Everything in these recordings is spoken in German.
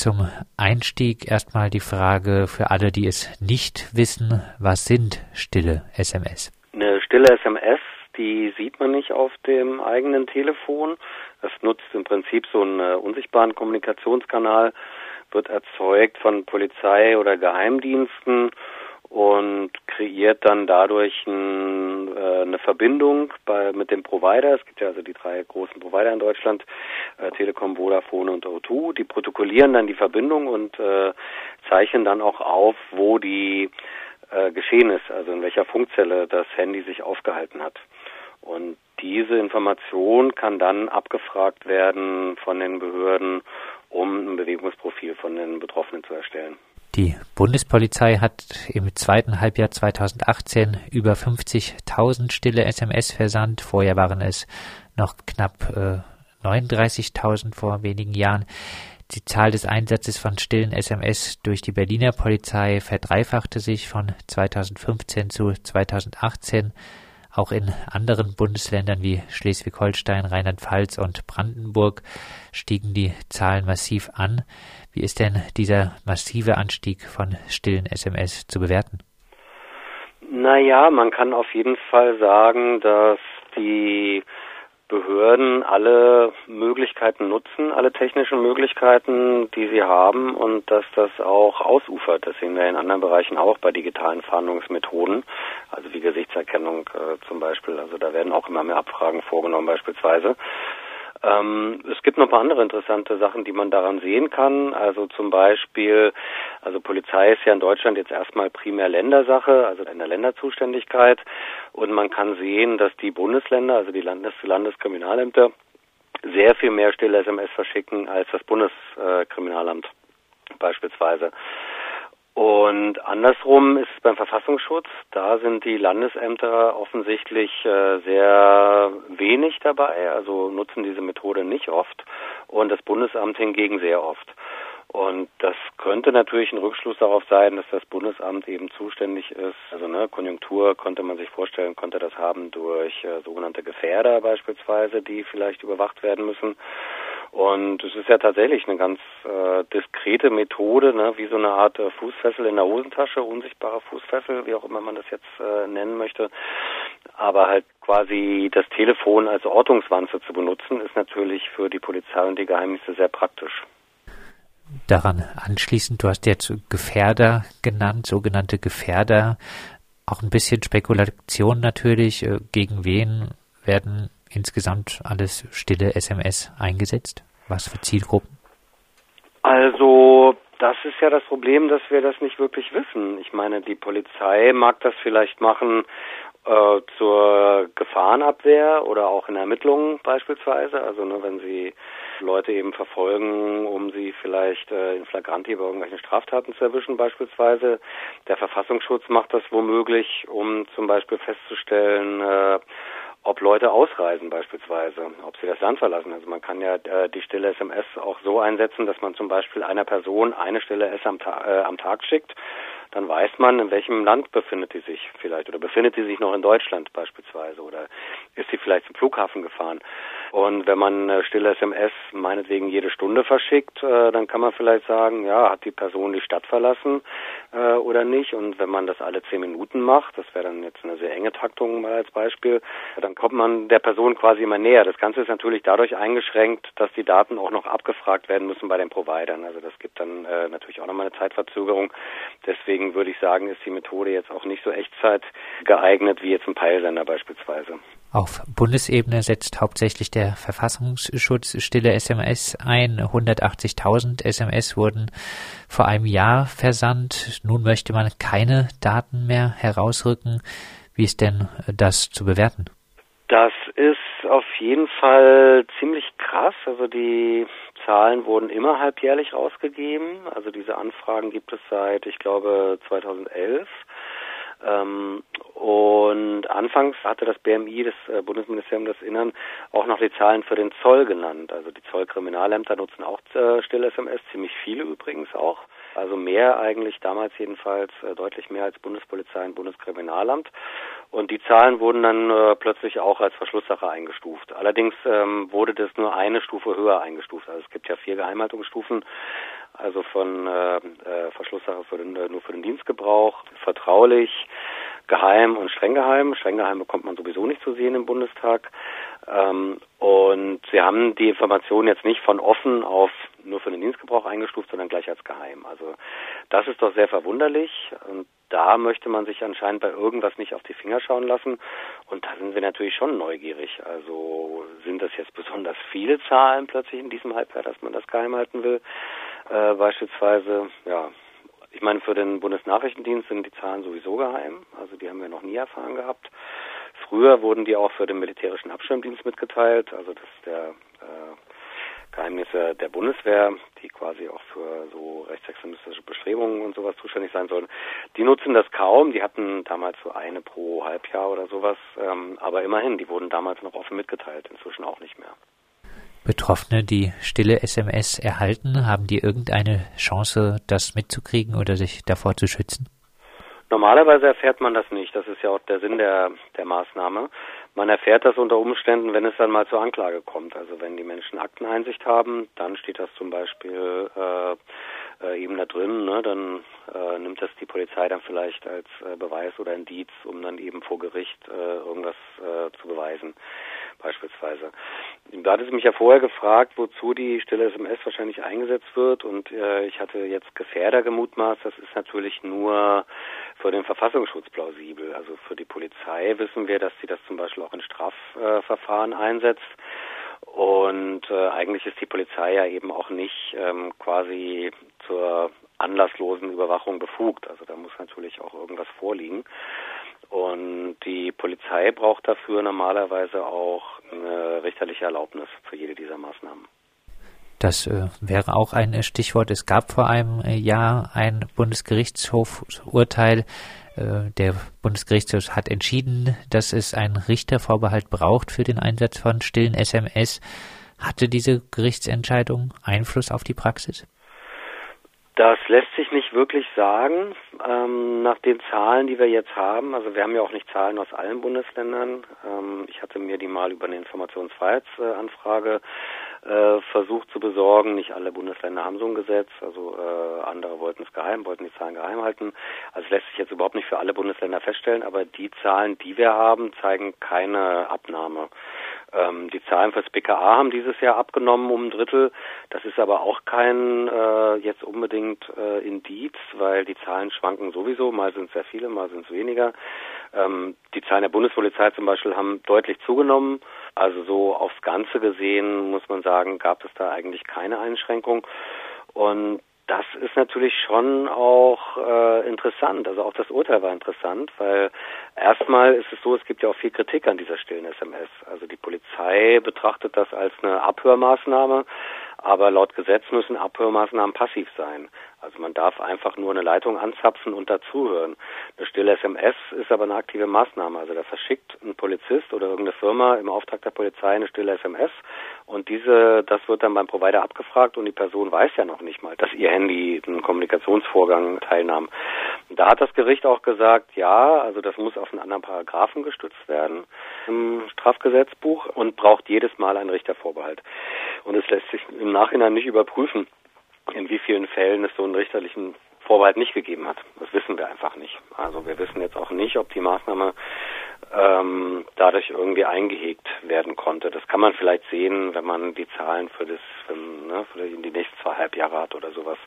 zum Einstieg erstmal die Frage für alle, die es nicht wissen, was sind stille SMS? Eine stille SMS, die sieht man nicht auf dem eigenen Telefon. Das nutzt im Prinzip so einen äh, unsichtbaren Kommunikationskanal, wird erzeugt von Polizei oder Geheimdiensten und kreiert dann dadurch ein, äh, eine Verbindung bei, mit dem Provider. Es gibt ja also die drei großen Provider in Deutschland, äh, Telekom, Vodafone und O2. Die protokollieren dann die Verbindung und äh, zeichnen dann auch auf, wo die äh, geschehen ist, also in welcher Funkzelle das Handy sich aufgehalten hat. Und diese Information kann dann abgefragt werden von den Behörden, um ein Bewegungsprofil von den Betroffenen zu erstellen. Die Bundespolizei hat im zweiten Halbjahr 2018 über 50.000 stille SMS versandt. Vorher waren es noch knapp äh, 39.000 vor wenigen Jahren. Die Zahl des Einsatzes von stillen SMS durch die Berliner Polizei verdreifachte sich von 2015 zu 2018. Auch in anderen Bundesländern wie Schleswig-Holstein, Rheinland-Pfalz und Brandenburg stiegen die Zahlen massiv an. Wie ist denn dieser massive Anstieg von stillen SMS zu bewerten? Naja, man kann auf jeden Fall sagen, dass die Behörden alle Möglichkeiten nutzen, alle technischen Möglichkeiten, die sie haben und dass das auch ausufert. Das sehen wir in anderen Bereichen auch bei digitalen Fahndungsmethoden, also wie Gesichtserkennung äh, zum Beispiel. Also da werden auch immer mehr Abfragen vorgenommen beispielsweise. Ähm, es gibt noch ein paar andere interessante Sachen, die man daran sehen kann. Also zum Beispiel, also Polizei ist ja in Deutschland jetzt erstmal primär Ländersache, also in der Länderzuständigkeit. Und man kann sehen, dass die Bundesländer, also die Landes Landeskriminalämter, sehr viel mehr stille SMS verschicken als das Bundeskriminalamt beispielsweise. Und andersrum ist es beim Verfassungsschutz, da sind die Landesämter offensichtlich äh, sehr wenig dabei, also nutzen diese Methode nicht oft und das Bundesamt hingegen sehr oft. Und das könnte natürlich ein Rückschluss darauf sein, dass das Bundesamt eben zuständig ist. Also ne, Konjunktur konnte man sich vorstellen, konnte das haben durch äh, sogenannte Gefährder beispielsweise, die vielleicht überwacht werden müssen. Und es ist ja tatsächlich eine ganz äh, diskrete Methode, ne, wie so eine Art äh, Fußfessel in der Hosentasche, unsichtbare Fußfessel, wie auch immer man das jetzt äh, nennen möchte. Aber halt quasi das Telefon als Ortungswanze zu benutzen, ist natürlich für die Polizei und die Geheimnisse sehr praktisch. Daran anschließend, du hast jetzt Gefährder genannt, sogenannte Gefährder. Auch ein bisschen Spekulation natürlich. Äh, gegen wen werden insgesamt alles stille SMS eingesetzt? Was für Zielgruppen? Also das ist ja das Problem, dass wir das nicht wirklich wissen. Ich meine, die Polizei mag das vielleicht machen äh, zur Gefahrenabwehr oder auch in Ermittlungen beispielsweise. Also nur wenn sie Leute eben verfolgen, um sie vielleicht äh, in Flagranti bei irgendwelchen Straftaten zu erwischen beispielsweise. Der Verfassungsschutz macht das womöglich, um zum Beispiel festzustellen, äh, ob Leute ausreisen beispielsweise, ob sie das Land verlassen. Also man kann ja äh, die stille SMS auch so einsetzen, dass man zum Beispiel einer Person eine stille S am, Ta äh, am Tag schickt. Dann weiß man, in welchem Land befindet sie sich vielleicht oder befindet sie sich noch in Deutschland beispielsweise oder ist sie vielleicht zum Flughafen gefahren. Und wenn man äh, stille SMS meinetwegen jede Stunde verschickt, äh, dann kann man vielleicht sagen, ja, hat die Person die Stadt verlassen äh, oder nicht. Und wenn man das alle zehn Minuten macht, das wäre dann jetzt eine sehr enge Taktung mal als Beispiel, dann kommt man der Person quasi immer näher. Das Ganze ist natürlich dadurch eingeschränkt, dass die Daten auch noch abgefragt werden müssen bei den Providern. Also das gibt dann äh, natürlich auch nochmal eine Zeitverzögerung. Deswegen würde ich sagen, ist die Methode jetzt auch nicht so Echtzeit geeignet wie jetzt ein Peilsender beispielsweise. Auf Bundesebene setzt hauptsächlich der Verfassungsschutz stille SMS ein. 180.000 SMS wurden vor einem Jahr versandt. Nun möchte man keine Daten mehr herausrücken. Wie ist denn das zu bewerten? Das ist auf jeden Fall ziemlich krass. Also die Zahlen wurden immer halbjährlich rausgegeben. Also diese Anfragen gibt es seit, ich glaube, 2011. Ähm, und anfangs hatte das BMI, das äh, Bundesministerium des Innern, auch noch die Zahlen für den Zoll genannt. Also die Zollkriminalämter nutzen auch äh, Still-SMS, ziemlich viele übrigens auch. Also mehr eigentlich damals jedenfalls, äh, deutlich mehr als Bundespolizei und Bundeskriminalamt. Und die Zahlen wurden dann äh, plötzlich auch als Verschlusssache eingestuft. Allerdings ähm, wurde das nur eine Stufe höher eingestuft. Also es gibt ja vier Geheimhaltungsstufen. also von äh, äh, Verschlusssache für den, nur für den Dienstgebrauch, vertraulich, geheim und streng geheim. Streng geheim bekommt man sowieso nicht zu sehen im Bundestag. Ähm, und sie haben die Information jetzt nicht von offen auf nur für den Dienstgebrauch eingestuft, sondern gleich als geheim. Also das ist doch sehr verwunderlich und da möchte man sich anscheinend bei irgendwas nicht auf die Finger schauen lassen und da sind wir natürlich schon neugierig. Also sind das jetzt besonders viele Zahlen plötzlich in diesem Halbjahr, dass man das geheim halten will? Äh, beispielsweise, ja, ich meine, für den Bundesnachrichtendienst sind die Zahlen sowieso geheim, also die haben wir noch nie erfahren gehabt. Früher wurden die auch für den militärischen Abschirmdienst mitgeteilt, also das ist der äh, Geheimnisse der Bundeswehr, die quasi auch für so rechtsextremistische Bestrebungen und sowas zuständig sein sollen. Die nutzen das kaum. Die hatten damals so eine pro Halbjahr oder sowas. Ähm, aber immerhin, die wurden damals noch offen mitgeteilt, inzwischen auch nicht mehr. Betroffene, die stille SMS erhalten, haben die irgendeine Chance, das mitzukriegen oder sich davor zu schützen? Normalerweise erfährt man das nicht. Das ist ja auch der Sinn der, der Maßnahme. Man erfährt das unter Umständen, wenn es dann mal zur Anklage kommt. Also wenn die Menschen Akteneinsicht haben, dann steht das zum Beispiel äh, äh, eben da drin. Ne? Dann äh, nimmt das die Polizei dann vielleicht als äh, Beweis oder Indiz, um dann eben vor Gericht äh, irgendwas äh, zu beweisen beispielsweise. Du hattest mich ja vorher gefragt, wozu die stille SMS wahrscheinlich eingesetzt wird und äh, ich hatte jetzt Gefährder gemutmaßt, das ist natürlich nur für den Verfassungsschutz plausibel. Also für die Polizei wissen wir, dass sie das zum Beispiel auch in Strafverfahren einsetzt. Und äh, eigentlich ist die Polizei ja eben auch nicht ähm, quasi zur anlasslosen Überwachung befugt. Also da muss natürlich auch irgendwas vorliegen. Und die Polizei braucht dafür normalerweise auch eine richterliche Erlaubnis für jede dieser Maßnahmen. Das äh, wäre auch ein Stichwort. Es gab vor einem äh, Jahr ein Bundesgerichtshofurteil. Äh, der Bundesgerichtshof hat entschieden, dass es einen Richtervorbehalt braucht für den Einsatz von stillen SMS. Hatte diese Gerichtsentscheidung Einfluss auf die Praxis? Das lässt sich nicht wirklich sagen, ähm, nach den Zahlen, die wir jetzt haben. Also wir haben ja auch nicht Zahlen aus allen Bundesländern. Ähm, ich hatte mir die mal über eine Informationsfreiheitsanfrage äh, versucht zu besorgen. Nicht alle Bundesländer haben so ein Gesetz, also äh, andere wollten es geheim, wollten die Zahlen geheim halten. Also lässt sich jetzt überhaupt nicht für alle Bundesländer feststellen, aber die Zahlen, die wir haben, zeigen keine Abnahme. Ähm, die Zahlen fürs BKA haben dieses Jahr abgenommen um ein Drittel. Das ist aber auch kein äh, jetzt unbedingt äh, Indiz, weil die Zahlen schwanken sowieso. Mal sind es sehr viele, mal sind es weniger. Ähm, die Zahlen der Bundespolizei zum Beispiel haben deutlich zugenommen. Also so aufs Ganze gesehen muss man sagen, gab es da eigentlich keine Einschränkung. Und das ist natürlich schon auch äh, interessant. Also auch das Urteil war interessant, weil erstmal ist es so, es gibt ja auch viel Kritik an dieser stillen SMS. Also die Polizei betrachtet das als eine Abhörmaßnahme, aber laut Gesetz müssen Abhörmaßnahmen passiv sein. Also man darf einfach nur eine Leitung anzapfen und dazuhören. Eine stille SMS ist aber eine aktive Maßnahme. Also da verschickt ein Polizist oder irgendeine Firma im Auftrag der Polizei eine stille SMS und diese, das wird dann beim Provider abgefragt und die Person weiß ja noch nicht mal, dass ihr Handy einen Kommunikationsvorgang teilnahm. Da hat das Gericht auch gesagt, ja, also das muss auf einen anderen Paragraphen gestützt werden im Strafgesetzbuch und braucht jedes Mal einen Richtervorbehalt. Und es lässt sich im Nachhinein nicht überprüfen, in wie vielen Fällen es so einen richterlichen Vorbehalt nicht gegeben hat. Das wissen wir einfach nicht. Also wir wissen jetzt auch nicht, ob die Maßnahme ähm, dadurch irgendwie eingehegt werden konnte. Das kann man vielleicht sehen, wenn man die Zahlen für das, für, ne, für die nächsten zwei Halbjahre hat oder sowas,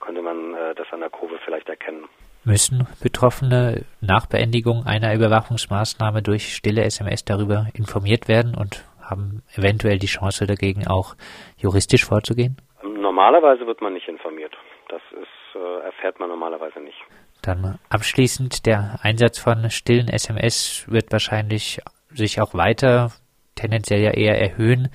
könnte man äh, das an der Kurve vielleicht erkennen. Müssen Betroffene nach Beendigung einer Überwachungsmaßnahme durch stille SMS darüber informiert werden und haben eventuell die Chance dagegen auch juristisch vorzugehen? Normalerweise wird man nicht informiert. Das ist, äh, erfährt man normalerweise nicht. Dann abschließend, der Einsatz von stillen SMS wird wahrscheinlich sich auch weiter tendenziell ja eher erhöhen.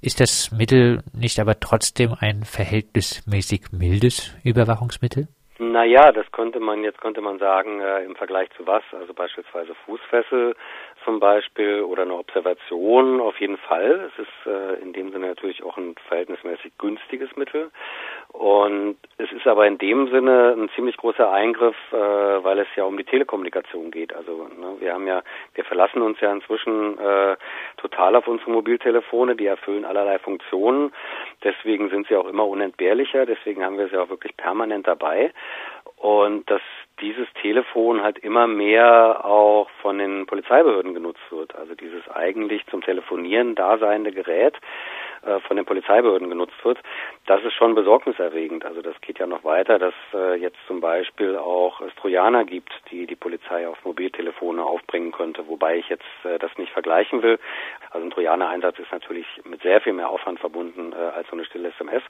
Ist das Mittel nicht aber trotzdem ein verhältnismäßig mildes Überwachungsmittel? Naja, das könnte man, jetzt könnte man sagen, äh, im Vergleich zu was? Also beispielsweise Fußfessel zum Beispiel oder eine Observation auf jeden Fall. Es ist äh, in dem Sinne natürlich auch ein verhältnismäßig günstiges Mittel. Und es ist aber in dem Sinne ein ziemlich großer Eingriff, äh, weil es ja um die Telekommunikation geht. Also ne, wir haben ja, wir verlassen uns ja inzwischen äh, total auf unsere Mobiltelefone, die erfüllen allerlei Funktionen. Deswegen sind sie auch immer unentbehrlicher, deswegen haben wir sie auch wirklich permanent dabei. Und dass dieses Telefon halt immer mehr auch von den Polizeibehörden genutzt wird. Also dieses eigentlich zum Telefonieren daseinende Gerät äh, von den Polizeibehörden genutzt wird, das ist schon besorgniserregend. Also das geht ja noch weiter, dass äh, jetzt zum Beispiel auch es Trojaner gibt, die die Polizei auf Mobiltelefone aufbringen könnte, wobei ich jetzt äh, das nicht vergleichen will. Also ein Trojaner-Einsatz ist natürlich mit sehr viel mehr Aufwand verbunden äh, als so eine stille SMS.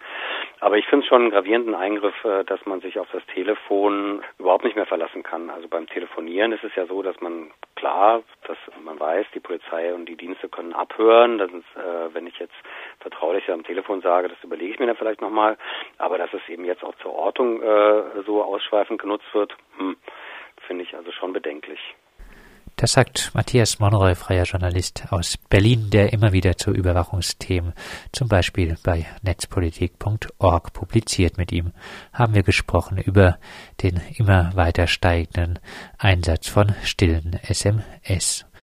Aber ich finde es schon einen gravierenden Eingriff, äh, dass man sich auf das Telefon überhaupt nicht mehr verlassen kann. Also beim Telefonieren ist es ja so, dass man klar, dass man weiß, die Polizei und die Dienste können abhören. Das ist, äh, wenn ich jetzt vertraulich am Telefon sage, das überlege ich mir dann vielleicht nochmal. Aber dass es eben jetzt auch zur Ortung äh, so ausschweifend genutzt wird, hm, finde ich also schon bedenklich. Das sagt Matthias Monroy, freier Journalist aus Berlin, der immer wieder zu Überwachungsthemen, zum Beispiel bei netzpolitik.org publiziert. Mit ihm haben wir gesprochen über den immer weiter steigenden Einsatz von stillen SMS.